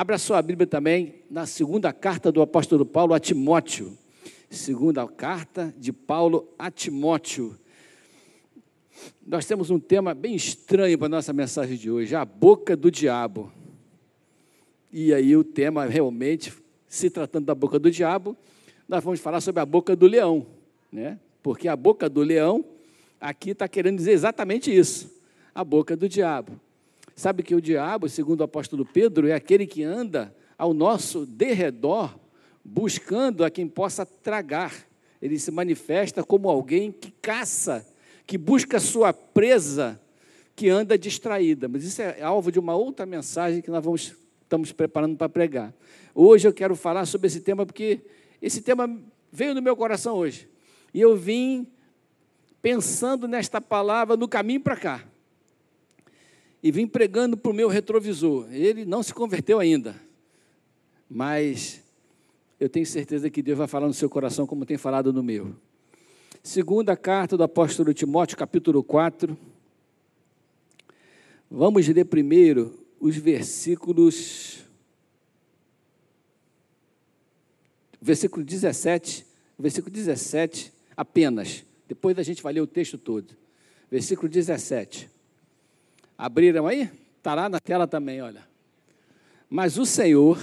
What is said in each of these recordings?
Abra sua Bíblia também na segunda carta do apóstolo Paulo a Timóteo. Segunda carta de Paulo a Timóteo. Nós temos um tema bem estranho para a nossa mensagem de hoje: a boca do diabo. E aí, o tema realmente, se tratando da boca do diabo, nós vamos falar sobre a boca do leão, né? Porque a boca do leão aqui está querendo dizer exatamente isso: a boca do diabo. Sabe que o diabo, segundo o apóstolo Pedro, é aquele que anda ao nosso derredor, buscando a quem possa tragar. Ele se manifesta como alguém que caça, que busca sua presa, que anda distraída. Mas isso é alvo de uma outra mensagem que nós vamos, estamos preparando para pregar. Hoje eu quero falar sobre esse tema porque esse tema veio no meu coração hoje. E eu vim pensando nesta palavra no caminho para cá. E vim pregando para o meu retrovisor. Ele não se converteu ainda. Mas eu tenho certeza que Deus vai falar no seu coração como tem falado no meu. Segunda carta do apóstolo Timóteo, capítulo 4. Vamos ler primeiro os versículos. Versículo 17, versículo 17 apenas. Depois a gente vai ler o texto todo. Versículo 17. Abriram aí? Está lá na tela também, olha. Mas o Senhor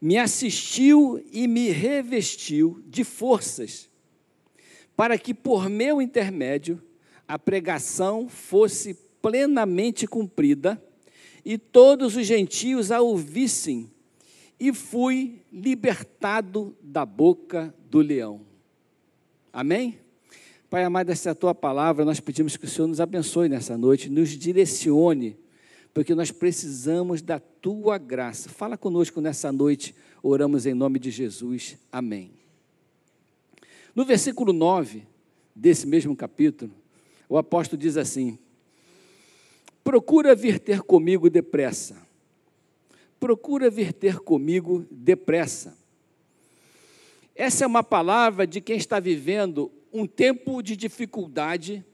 me assistiu e me revestiu de forças, para que por meu intermédio a pregação fosse plenamente cumprida e todos os gentios a ouvissem, e fui libertado da boca do leão. Amém? Pai amado, essa é a tua palavra, nós pedimos que o Senhor nos abençoe nessa noite, nos direcione, porque nós precisamos da tua graça. Fala conosco nessa noite, oramos em nome de Jesus. Amém. No versículo 9 desse mesmo capítulo, o apóstolo diz assim: Procura vir ter comigo depressa. Procura vir ter comigo depressa. Essa é uma palavra de quem está vivendo um tempo de dificuldade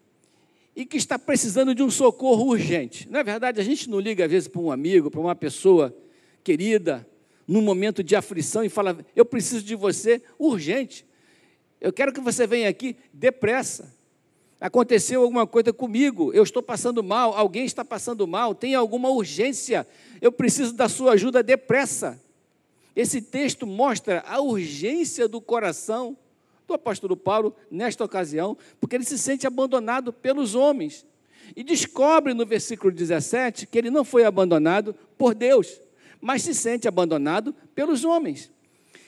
e que está precisando de um socorro urgente. É verdade? A gente não liga às vezes para um amigo, para uma pessoa querida, num momento de aflição e fala: Eu preciso de você urgente. Eu quero que você venha aqui depressa. Aconteceu alguma coisa comigo, eu estou passando mal, alguém está passando mal, tem alguma urgência, eu preciso da sua ajuda depressa. Esse texto mostra a urgência do coração do apóstolo Paulo nesta ocasião, porque ele se sente abandonado pelos homens. E descobre no versículo 17 que ele não foi abandonado por Deus, mas se sente abandonado pelos homens.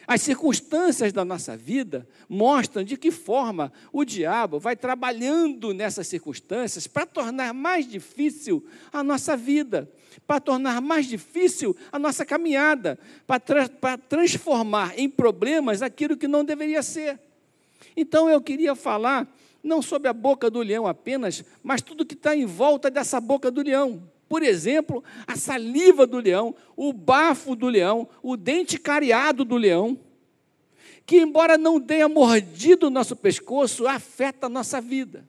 As circunstâncias da nossa vida mostram de que forma o diabo vai trabalhando nessas circunstâncias para tornar mais difícil a nossa vida, para tornar mais difícil a nossa caminhada, para, tra transformar em problemas aquilo que não deveria ser. Então eu queria falar não sobre a boca do leão apenas, mas tudo que está em volta dessa boca do leão. Por exemplo, a saliva do leão, o bafo do leão, o dente cariado do leão, que, embora não tenha mordido o nosso pescoço, afeta a nossa vida.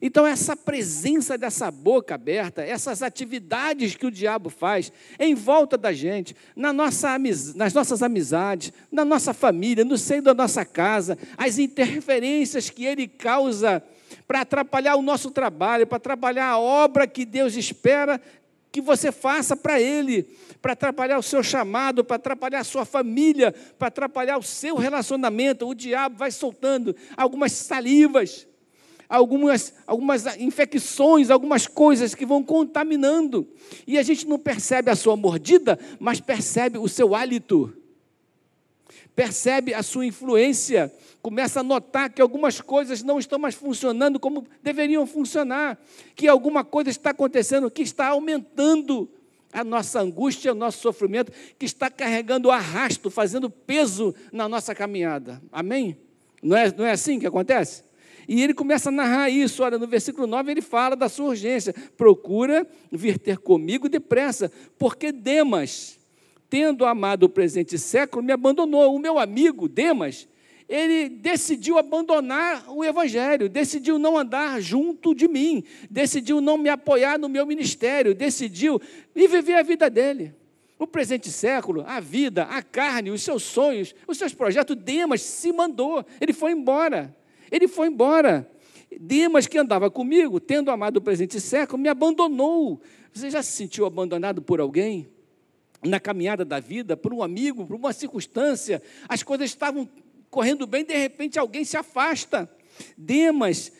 Então, essa presença dessa boca aberta, essas atividades que o diabo faz em volta da gente, na nossa, nas nossas amizades, na nossa família, no seio da nossa casa, as interferências que ele causa para atrapalhar o nosso trabalho, para atrapalhar a obra que Deus espera que você faça para Ele, para atrapalhar o seu chamado, para atrapalhar a sua família, para atrapalhar o seu relacionamento. O diabo vai soltando algumas salivas, algumas, algumas infecções, algumas coisas que vão contaminando. E a gente não percebe a sua mordida, mas percebe o seu hálito, percebe a sua influência começa a notar que algumas coisas não estão mais funcionando como deveriam funcionar, que alguma coisa está acontecendo que está aumentando a nossa angústia, o nosso sofrimento, que está carregando arrasto, fazendo peso na nossa caminhada. Amém? Não é, não é assim que acontece? E ele começa a narrar isso. Olha, no versículo 9 ele fala da sua urgência. Procura vir ter comigo depressa, porque Demas, tendo amado o presente século, me abandonou. O meu amigo Demas, ele decidiu abandonar o Evangelho, decidiu não andar junto de mim, decidiu não me apoiar no meu ministério, decidiu e viver a vida dele. O presente século, a vida, a carne, os seus sonhos, os seus projetos, Demas se mandou, ele foi embora. Ele foi embora. Demas, que andava comigo, tendo amado o presente século, me abandonou. Você já se sentiu abandonado por alguém? Na caminhada da vida, por um amigo, por uma circunstância, as coisas estavam correndo bem, de repente alguém se afasta. Demas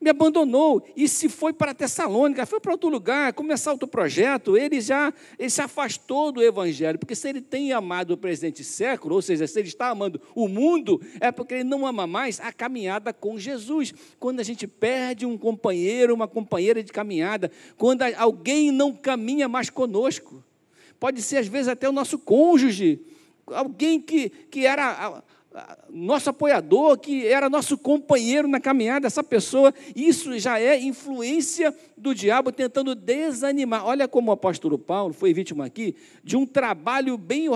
me abandonou e se foi para Tessalônica, foi para outro lugar, começar outro projeto, ele já ele se afastou do Evangelho, porque se ele tem amado o presente século, ou seja, se ele está amando o mundo, é porque ele não ama mais a caminhada com Jesus. Quando a gente perde um companheiro, uma companheira de caminhada, quando alguém não caminha mais conosco, pode ser às vezes até o nosso cônjuge, alguém que, que era nosso apoiador, que era nosso companheiro na caminhada, essa pessoa, isso já é influência do diabo tentando desanimar. Olha como o apóstolo Paulo foi vítima aqui de um trabalho bem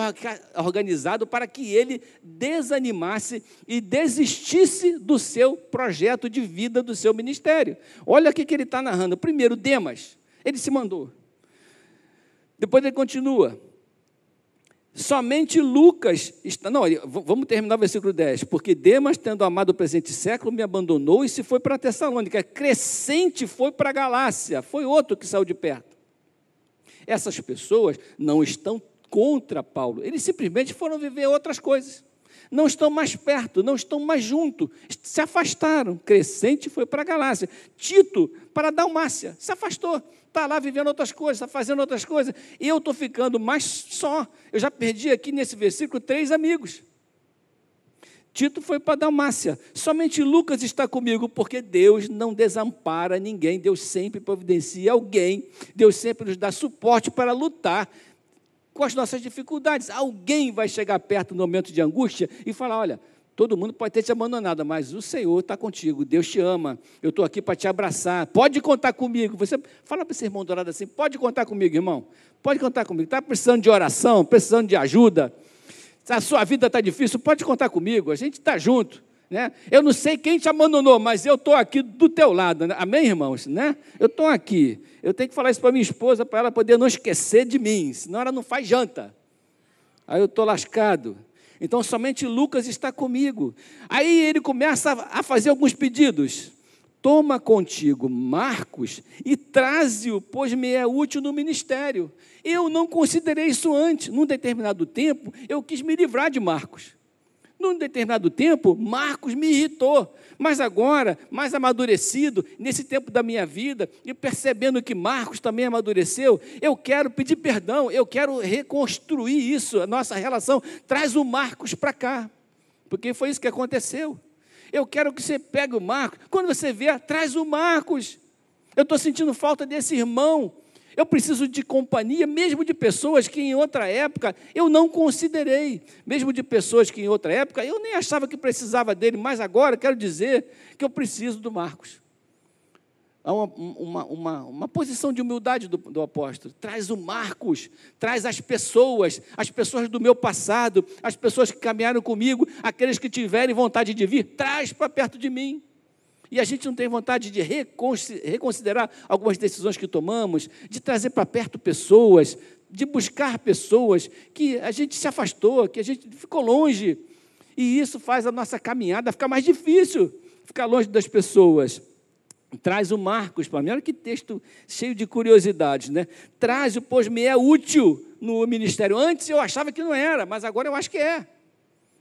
organizado para que ele desanimasse e desistisse do seu projeto de vida, do seu ministério. Olha o que ele está narrando. Primeiro, Demas, ele se mandou. Depois ele continua. Somente Lucas está. Não, vamos terminar o versículo 10. Porque Demas, tendo amado o presente século, me abandonou e se foi para Tessalônica. Crescente foi para Galácia. Foi outro que saiu de perto. Essas pessoas não estão contra Paulo. Eles simplesmente foram viver outras coisas. Não estão mais perto, não estão mais junto. Se afastaram. Crescente foi para Galácia. Tito para Dalmácia. Se afastou está lá vivendo outras coisas, está fazendo outras coisas, eu estou ficando mais só. Eu já perdi aqui nesse versículo três amigos. Tito foi para Dalmácia. Somente Lucas está comigo, porque Deus não desampara ninguém, Deus sempre providencia alguém, Deus sempre nos dá suporte para lutar com as nossas dificuldades. Alguém vai chegar perto no momento de angústia e falar: olha, Todo mundo pode ter te abandonado, mas o Senhor está contigo, Deus te ama, eu estou aqui para te abraçar, pode contar comigo. Você fala para esse irmão dourado assim: pode contar comigo, irmão, pode contar comigo. Está precisando de oração, precisando de ajuda, a sua vida está difícil, pode contar comigo, a gente está junto. Né? Eu não sei quem te abandonou, mas eu estou aqui do teu lado. Né? Amém, irmãos? Né? Eu estou aqui. Eu tenho que falar isso para minha esposa, para ela poder não esquecer de mim, senão ela não faz janta. Aí eu estou lascado. Então somente Lucas está comigo. Aí ele começa a fazer alguns pedidos. Toma contigo Marcos e traze-o, pois me é útil no ministério. Eu não considerei isso antes. Num determinado tempo, eu quis me livrar de Marcos. Num determinado tempo, Marcos me irritou. Mas agora, mais amadurecido, nesse tempo da minha vida, e percebendo que Marcos também amadureceu, eu quero pedir perdão, eu quero reconstruir isso, a nossa relação. Traz o Marcos para cá, porque foi isso que aconteceu. Eu quero que você pegue o Marcos. Quando você vier, traz o Marcos. Eu estou sentindo falta desse irmão. Eu preciso de companhia, mesmo de pessoas que em outra época eu não considerei, mesmo de pessoas que em outra época eu nem achava que precisava dele, mas agora quero dizer que eu preciso do Marcos. Há uma, uma, uma, uma posição de humildade do, do apóstolo. Traz o Marcos, traz as pessoas, as pessoas do meu passado, as pessoas que caminharam comigo, aqueles que tiverem vontade de vir, traz para perto de mim e a gente não tem vontade de reconsiderar algumas decisões que tomamos, de trazer para perto pessoas, de buscar pessoas que a gente se afastou, que a gente ficou longe. E isso faz a nossa caminhada ficar mais difícil, ficar longe das pessoas. Traz o Marcos para mim, olha que texto cheio de curiosidades, né? Traz o, pois me é útil no ministério. Antes eu achava que não era, mas agora eu acho que é.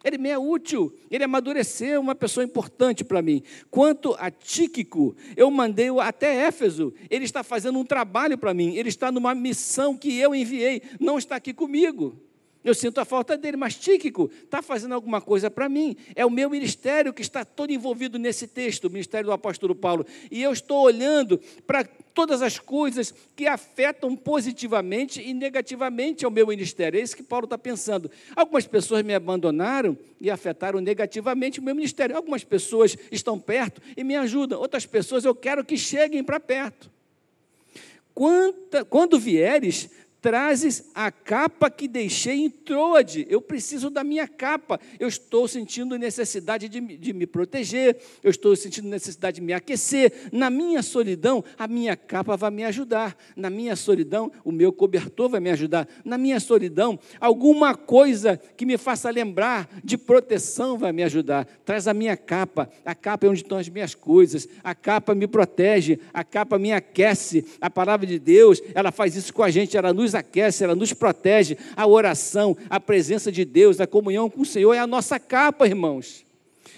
Ele me é útil, ele amadureceu, uma pessoa importante para mim. Quanto a Tíquico, eu mandei-o até Éfeso, ele está fazendo um trabalho para mim, ele está numa missão que eu enviei, não está aqui comigo. Eu sinto a falta dele, mas Tíquico está fazendo alguma coisa para mim. É o meu ministério que está todo envolvido nesse texto, o ministério do apóstolo Paulo. E eu estou olhando para todas as coisas que afetam positivamente e negativamente ao meu ministério. É isso que Paulo está pensando. Algumas pessoas me abandonaram e afetaram negativamente o meu ministério. Algumas pessoas estão perto e me ajudam. Outras pessoas eu quero que cheguem para perto. Quanta, quando vieres, trazes a capa que deixei em Troade. Eu preciso da minha capa. Eu estou sentindo necessidade de, de, me proteger, eu estou sentindo necessidade de me aquecer. Na minha solidão, a minha capa vai me ajudar. Na minha solidão, o meu cobertor vai me ajudar. Na minha solidão, alguma coisa que me faça lembrar de proteção vai me ajudar. Traz a minha capa. A capa é onde estão as minhas coisas. A capa me protege, a capa me aquece. A palavra de Deus, ela faz isso com a gente, ela nos nos aquece, ela nos protege. A oração, a presença de Deus, a comunhão com o Senhor é a nossa capa, irmãos.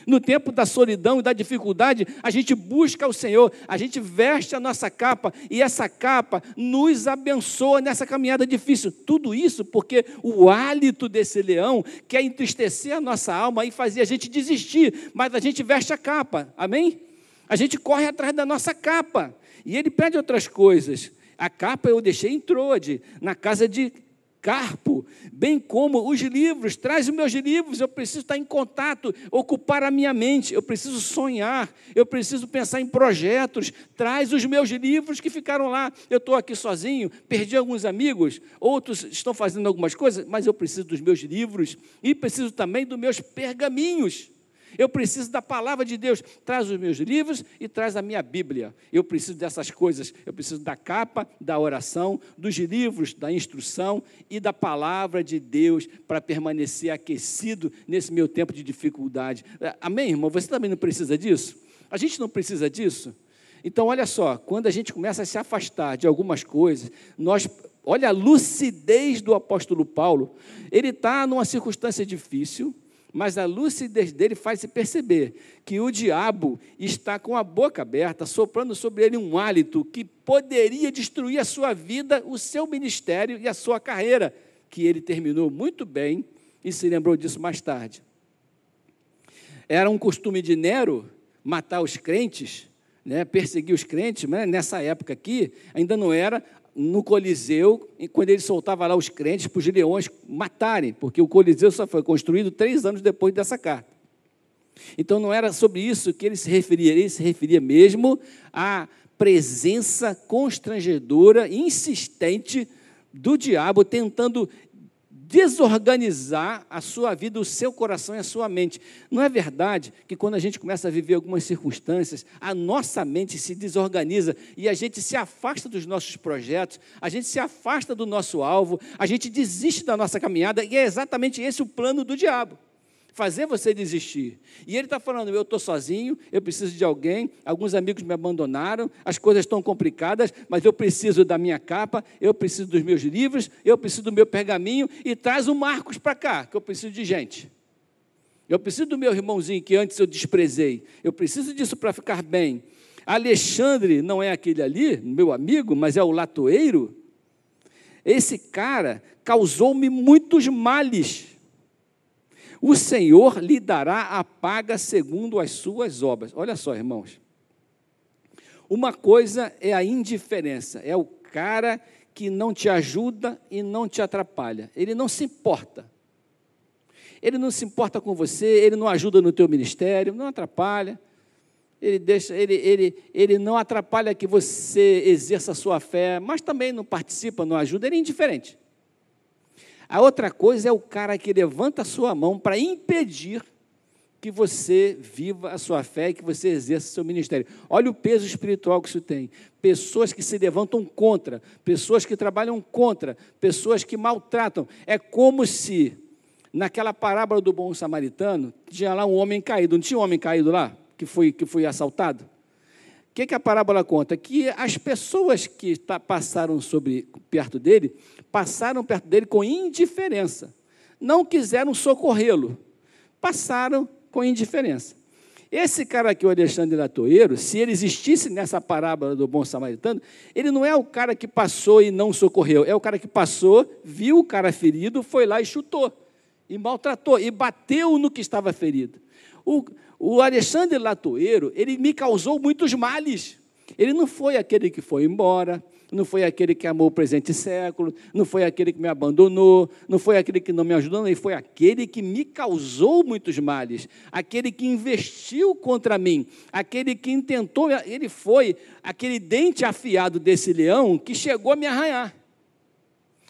No tempo da solidão e da dificuldade, a gente busca o Senhor, a gente veste a nossa capa e essa capa nos abençoa nessa caminhada difícil. Tudo isso porque o hálito desse leão quer entristecer a nossa alma e fazer a gente desistir, mas a gente veste a capa, amém? A gente corre atrás da nossa capa e ele pede outras coisas. A capa eu deixei em Troade, na casa de Carpo, bem como os livros, traz os meus livros, eu preciso estar em contato, ocupar a minha mente, eu preciso sonhar, eu preciso pensar em projetos, traz os meus livros que ficaram lá. Eu estou aqui sozinho, perdi alguns amigos, outros estão fazendo algumas coisas, mas eu preciso dos meus livros e preciso também dos meus pergaminhos. Eu preciso da palavra de Deus. Traz os meus livros e traz a minha Bíblia. Eu preciso dessas coisas. Eu preciso da capa, da oração, dos livros, da instrução e da palavra de Deus para permanecer aquecido nesse meu tempo de dificuldade. É, amém, irmão? Você também não precisa disso? A gente não precisa disso? Então, olha só, quando a gente começa a se afastar de algumas coisas, nós Olha a lucidez do apóstolo Paulo. Ele está numa circunstância difícil, mas a lucidez dele faz se perceber que o diabo está com a boca aberta, soprando sobre ele um hálito que poderia destruir a sua vida, o seu ministério e a sua carreira, que ele terminou muito bem e se lembrou disso mais tarde. Era um costume de Nero matar os crentes, né, perseguir os crentes, mas nessa época aqui ainda não era no Coliseu, quando ele soltava lá os crentes para os leões matarem, porque o Coliseu só foi construído três anos depois dessa carta. Então não era sobre isso que ele se referia, ele se referia mesmo à presença constrangedora, insistente do diabo tentando desorganizar a sua vida, o seu coração e a sua mente. Não é verdade que quando a gente começa a viver algumas circunstâncias, a nossa mente se desorganiza e a gente se afasta dos nossos projetos, a gente se afasta do nosso alvo, a gente desiste da nossa caminhada e é exatamente esse o plano do diabo fazer você desistir. E ele está falando: eu estou sozinho, eu preciso de alguém, alguns amigos me abandonaram, as coisas estão complicadas, mas eu preciso da minha capa, eu preciso dos meus livros, eu preciso do meu pergaminho, e traz o Marcos para cá, que eu preciso de gente. Eu preciso do meu irmãozinho que antes eu desprezei. Eu preciso disso para ficar bem. Alexandre não é aquele ali, meu amigo, mas é o latoeiro. Esse cara causou-me muitos males o Senhor lhe dará a paga segundo as suas obras. Olha só, irmãos. Uma coisa é a indiferença, é o cara que não te ajuda e não te atrapalha. Ele não se importa. Ele não se importa com você, ele não ajuda no teu ministério, não atrapalha. Ele deixa, ele, ele, ele não atrapalha que você exerça a sua fé, mas também não participa, não ajuda, ele é indiferente. A outra coisa é o cara que levanta a sua mão para impedir que você viva a sua fé e que você exerça seu ministério. Olha o peso espiritual que isso tem. Pessoas que se levantam contra, pessoas que trabalham contra, pessoas que maltratam. É como se, naquela parábola do bom samaritano, tinha lá um homem caído. Não tinha um homem caído lá, que foi, que foi assaltado? O que, que, a parábola conta? Que as pessoas que passaram sobre perto dele, passaram perto dele com indiferença. Não quiseram socorrê-lo. Passaram com indiferença. Esse cara aqui, o Alexandre Latoeiro, se ele existisse nessa parábola do bom samaritano, ele não é o cara que passou e não socorreu, é o cara que passou, viu o cara ferido, foi lá e chutou, e maltratou, e bateu no que estava ferido. O, o Alexandre Latoeiro, ele me causou muitos males. Ele não foi aquele que foi embora, não foi aquele que amou o presente século, não foi aquele que me abandonou, não foi aquele que não me ajudou, ele foi aquele que me causou muitos males, aquele que investiu contra mim, aquele que intentou, ele foi aquele dente afiado desse leão que chegou a me arranhar.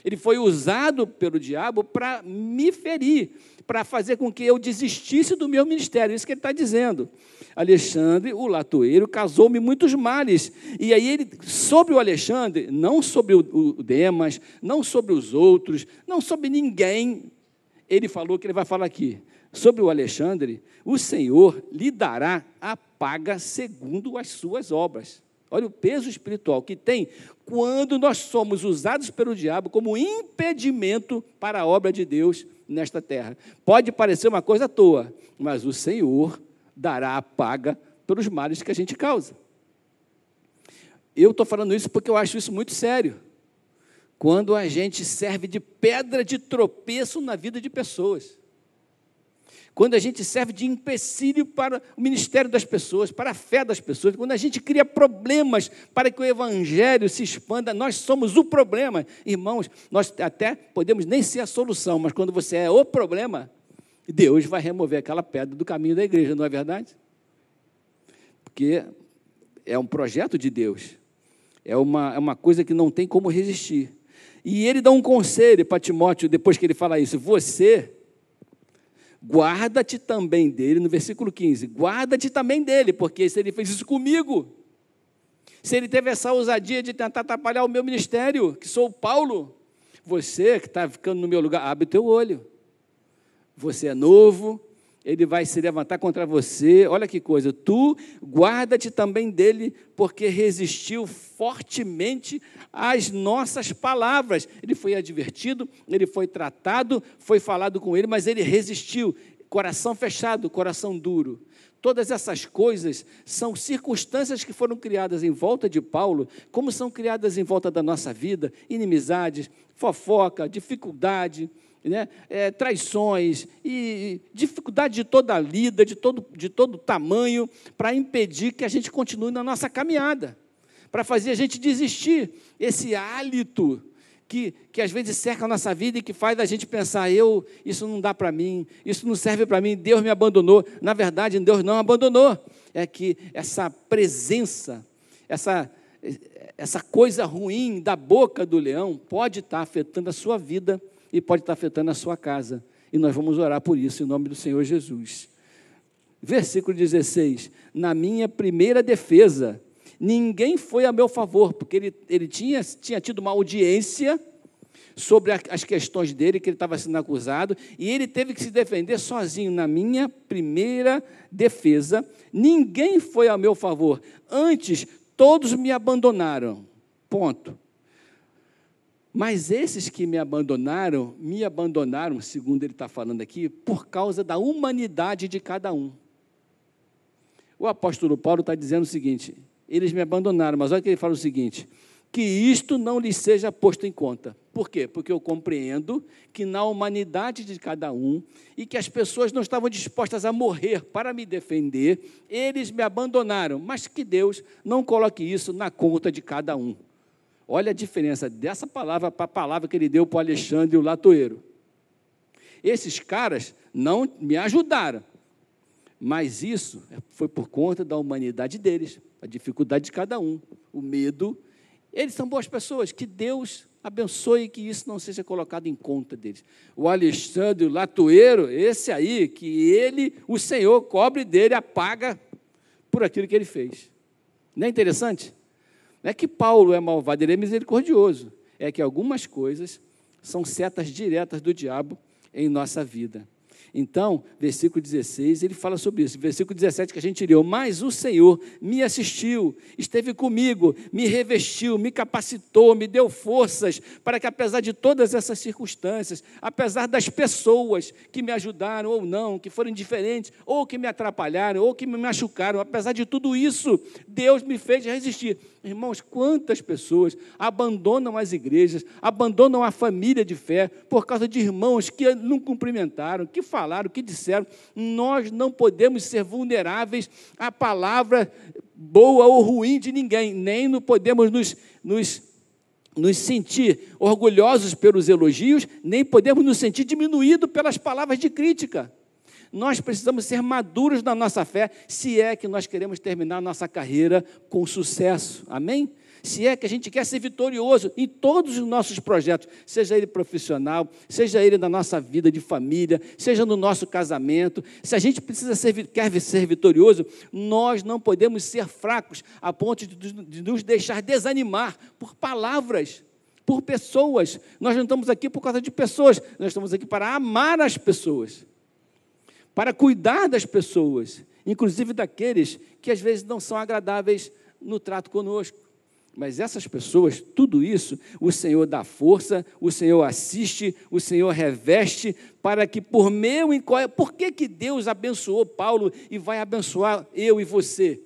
Ele foi usado pelo diabo para me ferir, para fazer com que eu desistisse do meu ministério. Isso que ele está dizendo. Alexandre, o latoeiro, casou-me muitos males. E aí ele, sobre o Alexandre, não sobre o Demas, não sobre os outros, não sobre ninguém, ele falou que ele vai falar aqui. Sobre o Alexandre, o Senhor lhe dará a paga segundo as suas obras. Olha o peso espiritual que tem quando nós somos usados pelo diabo como impedimento para a obra de Deus nesta terra. Pode parecer uma coisa à toa, mas o Senhor dará a paga pelos males que a gente causa. Eu estou falando isso porque eu acho isso muito sério. Quando a gente serve de pedra de tropeço na vida de pessoas quando a gente serve de empecilho para o ministério das pessoas, para a fé das pessoas, quando a gente cria problemas para que o evangelho se expanda, nós somos o problema. Irmãos, nós até podemos nem ser a solução, mas quando você é o problema, Deus vai remover aquela pedra do caminho da igreja, não é verdade? Porque é um projeto de Deus, é uma, é uma coisa que não tem como resistir. E ele dá um conselho para Timóteo, depois que ele fala isso: você guarda-te também dele, no versículo 15, guarda-te também dele, porque se ele fez isso comigo, se ele teve essa ousadia de tentar atrapalhar o meu ministério, que sou Paulo, você que está ficando no meu lugar, abre o teu olho. Você é novo, ele vai se levantar contra você. Olha que coisa, tu guarda-te também dele, porque resistiu fortemente às nossas palavras. Ele foi advertido, ele foi tratado, foi falado com ele, mas ele resistiu. Coração fechado, coração duro. Todas essas coisas são circunstâncias que foram criadas em volta de Paulo, como são criadas em volta da nossa vida: inimizades, fofoca, dificuldade, né, é, traições e dificuldade de toda a lida, de todo, de todo tamanho, para impedir que a gente continue na nossa caminhada, para fazer a gente desistir. Esse hálito que, que às vezes cerca a nossa vida e que faz a gente pensar: eu, isso não dá para mim, isso não serve para mim, Deus me abandonou. Na verdade, Deus não abandonou. É que essa presença, essa, essa coisa ruim da boca do leão pode estar afetando a sua vida e pode estar afetando a sua casa. E nós vamos orar por isso em nome do Senhor Jesus. Versículo 16: Na minha primeira defesa, ninguém foi a meu favor, porque ele, ele tinha, tinha tido uma audiência sobre as questões dele, que ele estava sendo acusado, e ele teve que se defender sozinho. Na minha primeira defesa, ninguém foi a meu favor. Antes, todos me abandonaram. Ponto. Mas esses que me abandonaram, me abandonaram, segundo ele está falando aqui, por causa da humanidade de cada um. O apóstolo Paulo está dizendo o seguinte: eles me abandonaram, mas olha que ele fala o seguinte: que isto não lhes seja posto em conta. Por quê? Porque eu compreendo que na humanidade de cada um e que as pessoas não estavam dispostas a morrer para me defender, eles me abandonaram, mas que Deus não coloque isso na conta de cada um. Olha a diferença dessa palavra para a palavra que ele deu para o Alexandre o latoeiro. Esses caras não me ajudaram, mas isso foi por conta da humanidade deles, a dificuldade de cada um, o medo. Eles são boas pessoas, que Deus abençoe que isso não seja colocado em conta deles. O Alexandre, o latoeiro, esse aí, que ele, o Senhor, cobre dele a paga por aquilo que ele fez. Não é interessante? Não é que Paulo é malvado, ele é misericordioso. É que algumas coisas são setas diretas do diabo em nossa vida. Então, versículo 16, ele fala sobre isso. Versículo 17 que a gente leu: Mas o Senhor me assistiu, esteve comigo, me revestiu, me capacitou, me deu forças para que, apesar de todas essas circunstâncias, apesar das pessoas que me ajudaram ou não, que foram diferentes, ou que me atrapalharam, ou que me machucaram, apesar de tudo isso, Deus me fez resistir. Irmãos, quantas pessoas abandonam as igrejas, abandonam a família de fé por causa de irmãos que não cumprimentaram, que falaram, que disseram. Nós não podemos ser vulneráveis à palavra boa ou ruim de ninguém, nem não podemos nos, nos, nos sentir orgulhosos pelos elogios, nem podemos nos sentir diminuídos pelas palavras de crítica. Nós precisamos ser maduros na nossa fé, se é que nós queremos terminar nossa carreira com sucesso. Amém? se é que a gente quer ser vitorioso em todos os nossos projetos, seja ele profissional, seja ele na nossa vida de família, seja no nosso casamento, se a gente precisa ser, quer ser vitorioso, nós não podemos ser fracos a ponto de, de nos deixar desanimar por palavras, por pessoas. Nós não estamos aqui por causa de pessoas, nós estamos aqui para amar as pessoas, para cuidar das pessoas, inclusive daqueles que às vezes não são agradáveis no trato conosco. Mas essas pessoas, tudo isso, o Senhor dá força, o Senhor assiste, o Senhor reveste, para que por meu. Por que, que Deus abençoou Paulo e vai abençoar eu e você?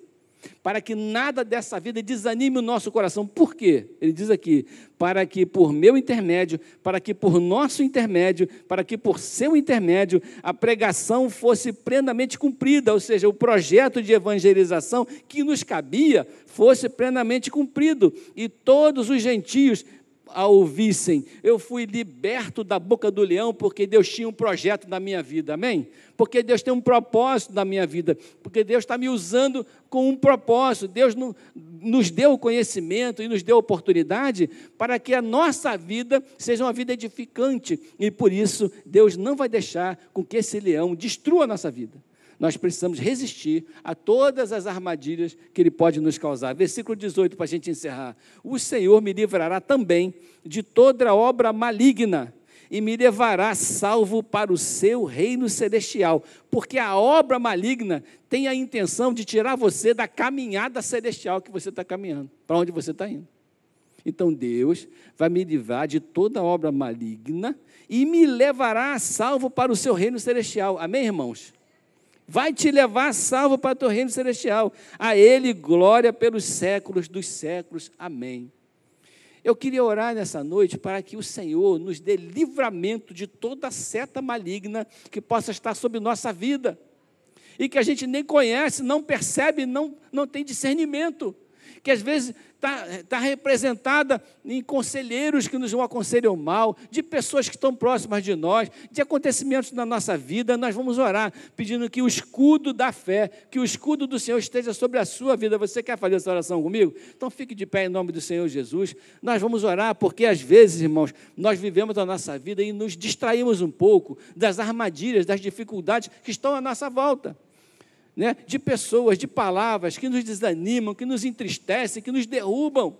Para que nada dessa vida desanime o nosso coração. Por quê? Ele diz aqui: para que por meu intermédio, para que por nosso intermédio, para que por seu intermédio a pregação fosse plenamente cumprida, ou seja, o projeto de evangelização que nos cabia fosse plenamente cumprido e todos os gentios a ouvissem. Eu fui liberto da boca do leão porque Deus tinha um projeto na minha vida, amém? Porque Deus tem um propósito na minha vida, porque Deus está me usando com um propósito. Deus nos deu o conhecimento e nos deu a oportunidade para que a nossa vida seja uma vida edificante e por isso Deus não vai deixar com que esse leão destrua a nossa vida nós precisamos resistir a todas as armadilhas que ele pode nos causar. Versículo 18, para a gente encerrar. O Senhor me livrará também de toda obra maligna e me levará salvo para o seu reino celestial, porque a obra maligna tem a intenção de tirar você da caminhada celestial que você está caminhando, para onde você está indo. Então Deus vai me livrar de toda obra maligna e me levará salvo para o seu reino celestial. Amém, irmãos? Vai te levar salvo para o teu reino celestial. A Ele glória pelos séculos dos séculos. Amém. Eu queria orar nessa noite para que o Senhor nos dê livramento de toda seta maligna que possa estar sobre nossa vida e que a gente nem conhece, não percebe, não, não tem discernimento que às vezes está tá representada em conselheiros que nos aconselham mal, de pessoas que estão próximas de nós, de acontecimentos na nossa vida, nós vamos orar, pedindo que o escudo da fé, que o escudo do Senhor esteja sobre a sua vida. Você quer fazer essa oração comigo? Então fique de pé em nome do Senhor Jesus. Nós vamos orar, porque às vezes, irmãos, nós vivemos a nossa vida e nos distraímos um pouco das armadilhas, das dificuldades que estão à nossa volta né, de pessoas, de palavras que nos desanimam, que nos entristecem, que nos derrubam.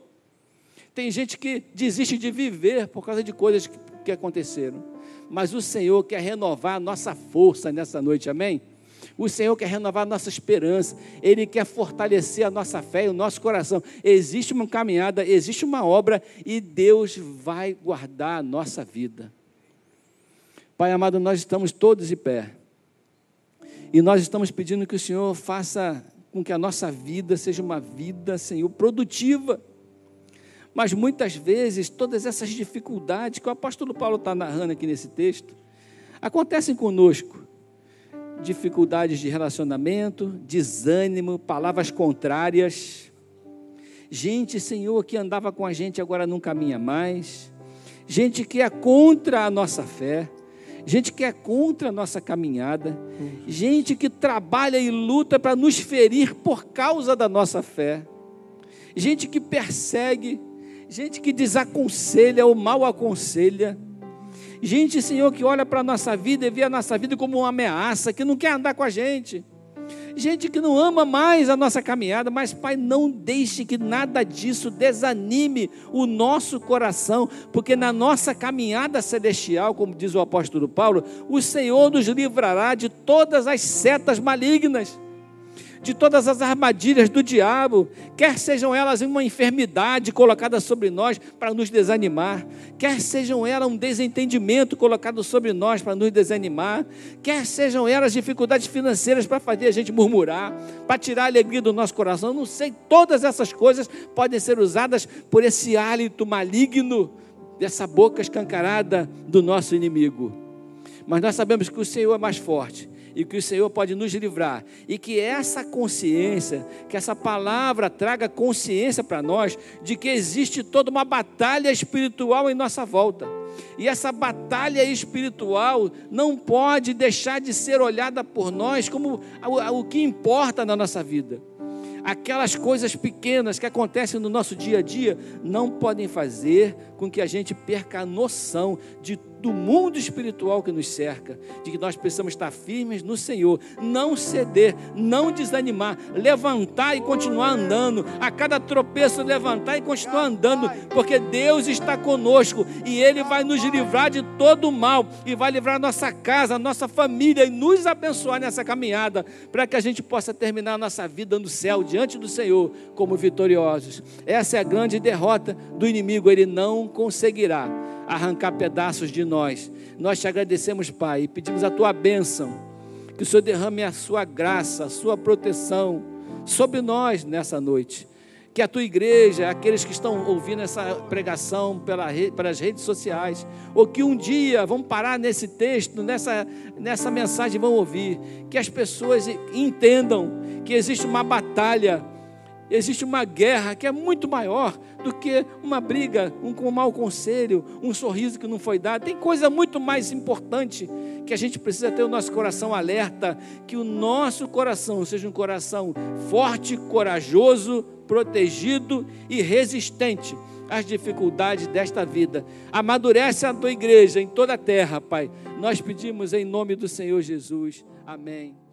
Tem gente que desiste de viver por causa de coisas que, que aconteceram. Mas o Senhor quer renovar a nossa força nessa noite, amém? O Senhor quer renovar a nossa esperança, Ele quer fortalecer a nossa fé e o nosso coração. Existe uma caminhada, existe uma obra e Deus vai guardar a nossa vida. Pai amado, nós estamos todos de pé. E nós estamos pedindo que o Senhor faça com que a nossa vida seja uma vida, Senhor, produtiva. Mas muitas vezes, todas essas dificuldades que o apóstolo Paulo está narrando aqui nesse texto, acontecem conosco. Dificuldades de relacionamento, desânimo, palavras contrárias. Gente, Senhor, que andava com a gente agora não caminha mais. Gente que é contra a nossa fé gente que é contra a nossa caminhada, gente que trabalha e luta para nos ferir por causa da nossa fé, gente que persegue, gente que desaconselha ou mal aconselha, gente, Senhor, que olha para a nossa vida e vê a nossa vida como uma ameaça, que não quer andar com a gente gente que não ama mais a nossa caminhada, mas Pai, não deixe que nada disso desanime o nosso coração, porque na nossa caminhada celestial, como diz o apóstolo Paulo, o Senhor nos livrará de todas as setas malignas de todas as armadilhas do diabo, quer sejam elas uma enfermidade colocada sobre nós para nos desanimar, quer sejam elas um desentendimento colocado sobre nós para nos desanimar, quer sejam elas dificuldades financeiras para fazer a gente murmurar, para tirar a alegria do nosso coração, não sei, todas essas coisas podem ser usadas por esse hálito maligno dessa boca escancarada do nosso inimigo. Mas nós sabemos que o Senhor é mais forte e que o Senhor pode nos livrar. E que essa consciência, que essa palavra traga consciência para nós de que existe toda uma batalha espiritual em nossa volta. E essa batalha espiritual não pode deixar de ser olhada por nós como o, que importa na nossa vida. aquelas coisas pequenas que acontecem no nosso dia a dia não podem fazer com que a gente perca a noção de do mundo espiritual que nos cerca, de que nós precisamos estar firmes no Senhor, não ceder, não desanimar, levantar e continuar andando, a cada tropeço levantar e continuar andando, porque Deus está conosco e Ele vai nos livrar de todo o mal e vai livrar nossa casa, nossa família e nos abençoar nessa caminhada, para que a gente possa terminar a nossa vida no céu, diante do Senhor, como vitoriosos. Essa é a grande derrota do inimigo, ele não conseguirá arrancar pedaços de nós. Nós te agradecemos, Pai, e pedimos a tua bênção, que o Senhor derrame a sua graça, a sua proteção sobre nós nessa noite. Que a tua igreja, aqueles que estão ouvindo essa pregação pela pelas redes sociais, ou que um dia vão parar nesse texto, nessa, nessa mensagem, vão ouvir, que as pessoas entendam que existe uma batalha Existe uma guerra que é muito maior do que uma briga, um, mau conselho, um sorriso que não foi dado. Tem coisa muito mais importante que a gente precisa ter o nosso coração alerta, que o nosso coração seja um coração forte, corajoso, protegido e resistente às dificuldades desta vida. Amadurece a tua igreja em toda a terra, Pai. Nós pedimos em nome do Senhor Jesus. Amém.